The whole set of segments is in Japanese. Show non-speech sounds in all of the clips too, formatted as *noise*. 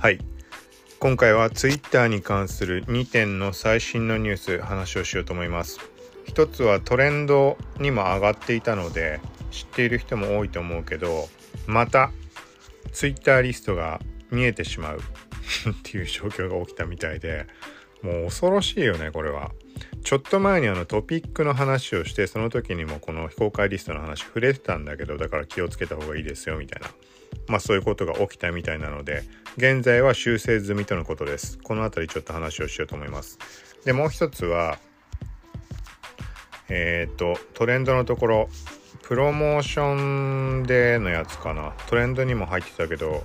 はい。今回は Twitter に関する2点の最新のニュース話をしようと思います。一つはトレンドにも上がっていたので知っている人も多いと思うけどまた Twitter リストが見えてしまう *laughs* っていう状況が起きたみたいでもう恐ろしいよねこれは。ちょっと前にあのトピックの話をしてその時にもこの非公開リストの話触れてたんだけどだから気をつけた方がいいですよみたいな。まあそういうことが起きたみたいなので現在は修正済みとのことです。この辺りちょっと話をしようと思います。でもう一つはえっ、ー、とトレンドのところ。プロモーションでのやつかな。トレンドにも入ってたけど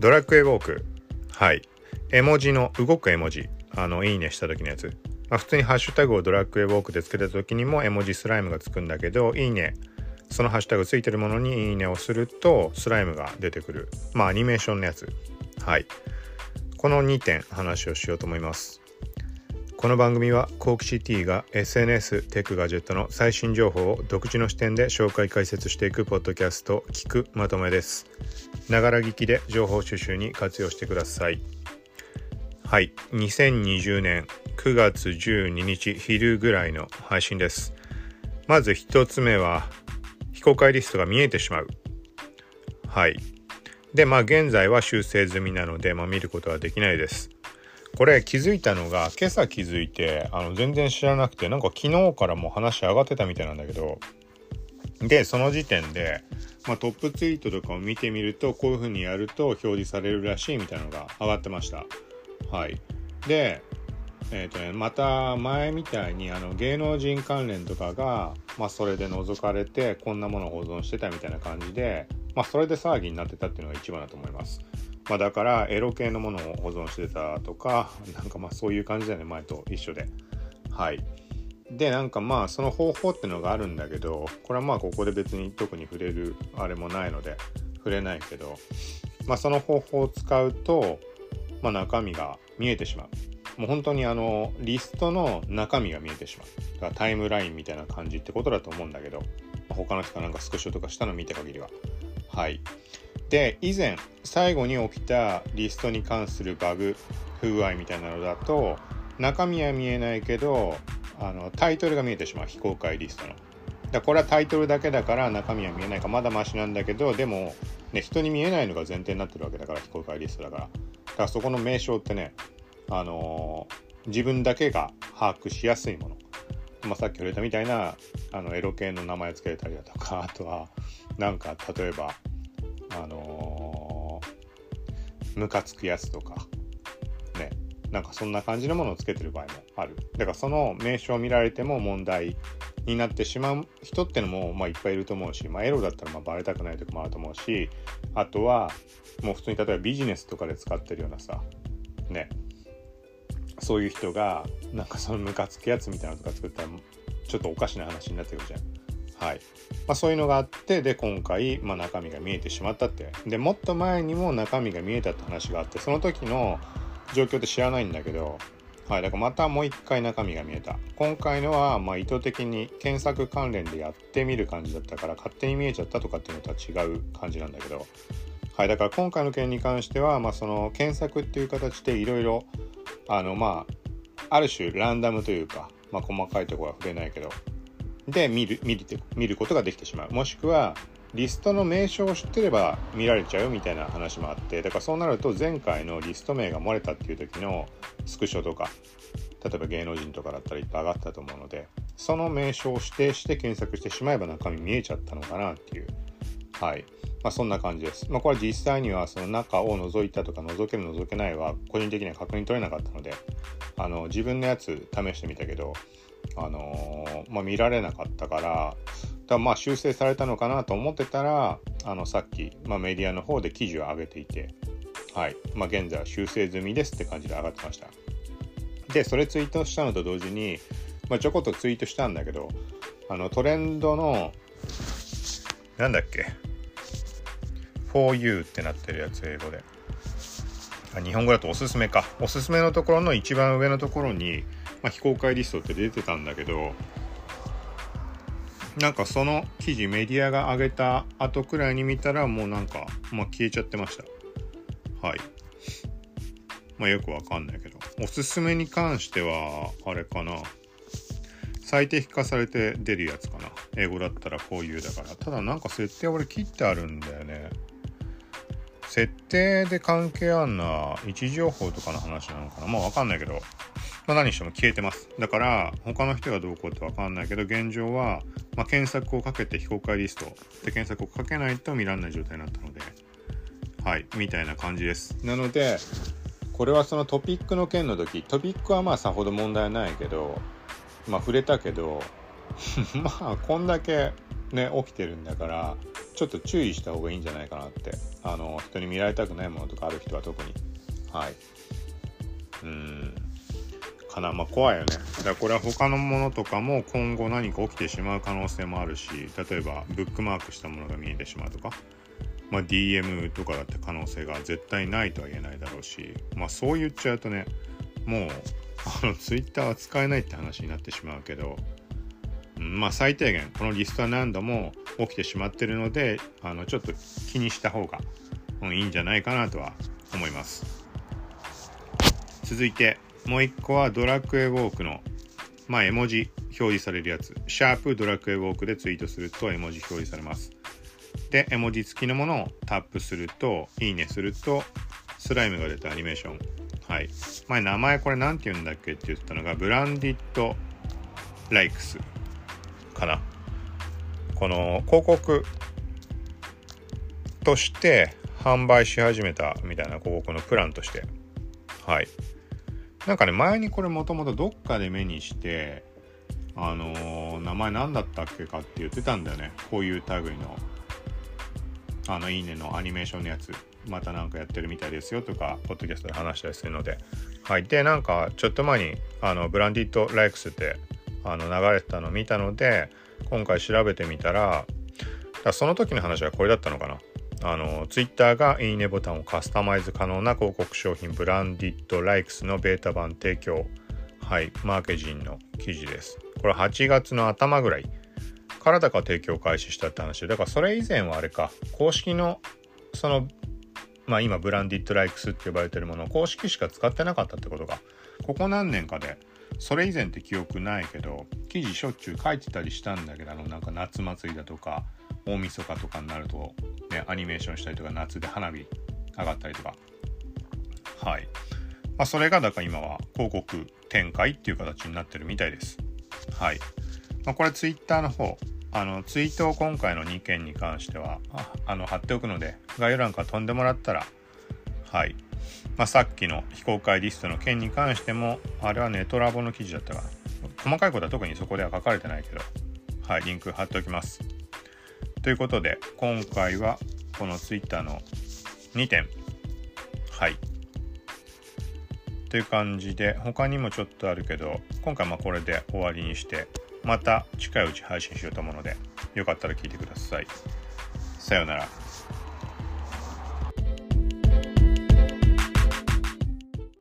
ドラッグエウォーク。はい。絵文字の動く絵文字。あのいいねした時のやつ、まあ、普通にハッシュタグをドラッグエウォークでつけた時にも絵文字スライムがつくんだけどいいね。そのハッシュタグついてるものにいいねをするとスライムが出てくる。まあアニメーションのやつ。はい。この2点話をしようと思います。この番組はコークシティが SNS テックガジェットの最新情報を独自の視点で紹介解説していくポッドキャスト聞くまとめです。ながら聞きで情報収集に活用してください。はい。2020年9月12日昼ぐらいの配信です。まず1つ目は公開リストが見えてしまう。はい。でまあ現在は修正済みなので、まあ、見ることはできないです。これ気づいたのが今朝気づいてあの全然知らなくてなんか昨日からもう話上がってたみたいなんだけどでその時点で、まあ、トップツイートとかを見てみるとこういう風にやると表示されるらしいみたいなのが上がってました。はい。で、えーとね、また前みたいにあの芸能人関連とかが、まあ、それで覗かれてこんなものを保存してたみたいな感じで、まあ、それで騒ぎになってたっていうのが一番だと思います。まあ、だからエロ系のものを保存してたとかなんかまあそういう感じだよね前と一緒で。はい。でなんかまあその方法ってのがあるんだけどこれはまあここで別に特に触れるあれもないので触れないけどまあその方法を使うとまあ、中身が見えてしまう。もう本当にあのリストの中身が見えてしまう。だからタイムラインみたいな感じってことだと思うんだけど、他の人がなんかスクショとかしたの見た限りは。はい。で、以前、最後に起きたリストに関するバグ、不具合みたいなのだと、中身は見えないけど、あのタイトルが見えてしまう非公開リストの。だこれはタイトルだけだから中身は見えないかまだマシなんだけどでも、ね、人に見えないのが前提になってるわけだから非公開リストだからだからそこの名称ってね、あの、自分だけが把握しやすいもの。まあ、さっき触れたみたいなあのエロ系の名前をつけたりだとか *laughs* あとはなんか例えばあの、ムカつくやつとかね。なんかそんな感じのものをつけてる場合もある。だからその名称を見られても問題になってしまう人ってのも、まあ、いっぱいいると思うし、まあ、エロだったらまあバレたくないとかもあると思うしあとはもう普通に例えばビジネスとかで使ってるようなさね。そういう人がなんかそのムカつくやつみたいなのとか作ったらちょっとおかしな話になってくるじゃん。はい。まあそういうのがあって、で、今回、まあ中身が見えてしまったって。で、もっと前にも中身が見えたって話があって、その時の状況って知らないんだけど、はい、だからまたもう一回中身が見えた。今回のは、ま、意図的に検索関連でやってみる感じだったから、勝手に見えちゃったとかっていうのとは違う感じなんだけど、はい、だから今回の件に関しては、まあ、その検索っていう形でいろいろ、あの、まあ、ある種ランダムというか、まあ、細かいところは触れないけど、で、見る、見る、見ることができてしまう。もしくは、リストの名称を知ってれば見られちゃうみたいな話もあってだからそうなると前回のリスト名が漏れたっていう時のスクショとか例えば芸能人とかだったらいっぱい上がったと思うのでその名称を指定して検索してしまえば中身見えちゃったのかなっていうはいまあそんな感じです。まあこれ実際にはその中を覗いたとか覗ける覗けないは個人的には確認取れなかったのであの自分のやつ試してみたけどあのー、まあ見られなかったからだまあ修正されたのかなと思ってたらあのさっき、まあ、メディアの方で記事を上げていて、はい。まあ、現在は修正済みですって感じで上がってました。でそれツイートしたのと同時に、まあ、ちょこっとツイートしたんだけどあのトレンドのなんだっけ？For you ってなってるやつ英語で。あ日本語だとおすすめか。おすすめのところの一番上のところに、まあ、非公開リストって出てたんだけどなんかその記事メディアが上げた後くらいに見たらもうなんか、まあ、消えちゃってました。はい。まあよくわかんないけど。おすすめに関してはあれかな。最適化されて出るやつかな。英語だったらこういうだから。ただなんか設定俺切ってあるんだよね。設定で関係あんな位置情報とかの話なのかな？まあわかんないけど。まあ、何しても消えてます。だから、他の人がどうこうってわかんないけど、現状は、まあ、検索をかけて非公開リスト。で検索をかけないと見られない状態になったので、はい、みたいな感じです。なので、これはそのトピックの件の時、トピックはまあさほど問題ないけど、まあ触れたけど、*laughs* まあこんだけね、起きてるんだから、ちょっと注意した方がいいんじゃないかなって。あの、人に見られたくないものとかある人は特に。はい。うん。かな。まあ怖いよね。だからこれは他のものとかも今後何か起きてしまう可能性もあるし、例えばブックマークしたものが見えてしまうとか、まあ、DM とかだって可能性が絶対ないとは言えないだろうし、まあそう言っちゃうとね、もうあの Twitter は使えないって話になってしまうけど、まあ最低限このリストは何度も起きてしまってるのであのちょっと気にした方が、いいんじゃないかなとは思います続いてもう一個はドラクエウォークの、まあ、絵文字表示されるやつ。シャープドラクエウォークでツイートすると絵文字表示されます。で、絵文字付きのものをタップすると、いいねすると、スライムが出たアニメーション。はい。前名前これ何て言うんだっけって言ったのが、ブランディット・ライクスかな。この広告として販売し始めたみたいな広告のプランとして、はい。なんかね、前にこれもともとどっかで目にして、あのー、名前何だったっけかって言ってたんだよね。こういう類の、あの、いいねのアニメーションのやつ、またなんかやってるみたいですよとか、ポッドキャストで話したりするので。はい。で、なんか、ちょっと前に、あの、ブランディット・ライクスって、あの、流れてたのを見たので、今回調べてみたら、その時の話はこれだったのかな。あの、ツイッターがいいねボタンをカスタマイズ可能な広告商品ブランディットライクスのベータ版提供。はい、マーケジンの記事です。これ8月の頭ぐらいからだか提供開始したって話、だからそれ以前はあれか、公式の、その、まあ今ブランディットライクスって呼ばれてるものを公式しか使ってなかったってことが、ここ何年かで、それ以前って記憶ないけど、記事しょっちゅう書いてたりしたんだけど、あのなんか夏祭りだとか、大晦日とかになると、ね、アニメーションしたりとか夏で花火上がったりとか。はい、まあ、それがだから今は広告展開っていう形になってるみたいです。はい、まあ、これツイッターの方。あのツイートを今回の2件に関してはあの貼っておくので概要欄から飛んでもらったらはい、まあ、さっきの非公開リストの件に関してもあれはネトラボの記事だったかな細かいことは特にそこでは書かれてないけどはいリンク貼っておきますということで、今回はこの Twitter の2点。はい。という感じで、他にもちょっとあるけど、今回まこれで終わりにして、また近いうち配信しようと思うので、よかったら聞いてください。さようなら。